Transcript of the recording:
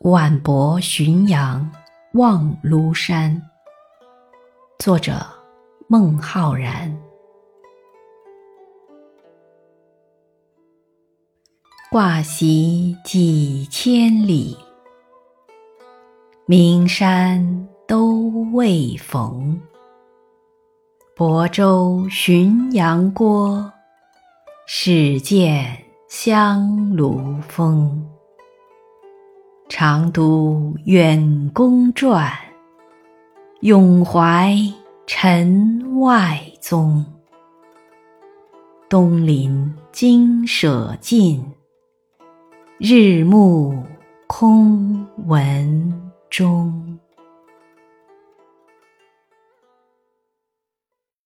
晚泊浔阳望庐山。作者：孟浩然。挂席几千里，名山都未逢。泊舟浔阳郭，始见香炉峰。长读远公传，永怀陈外宗。东临金舍尽，日暮空闻钟。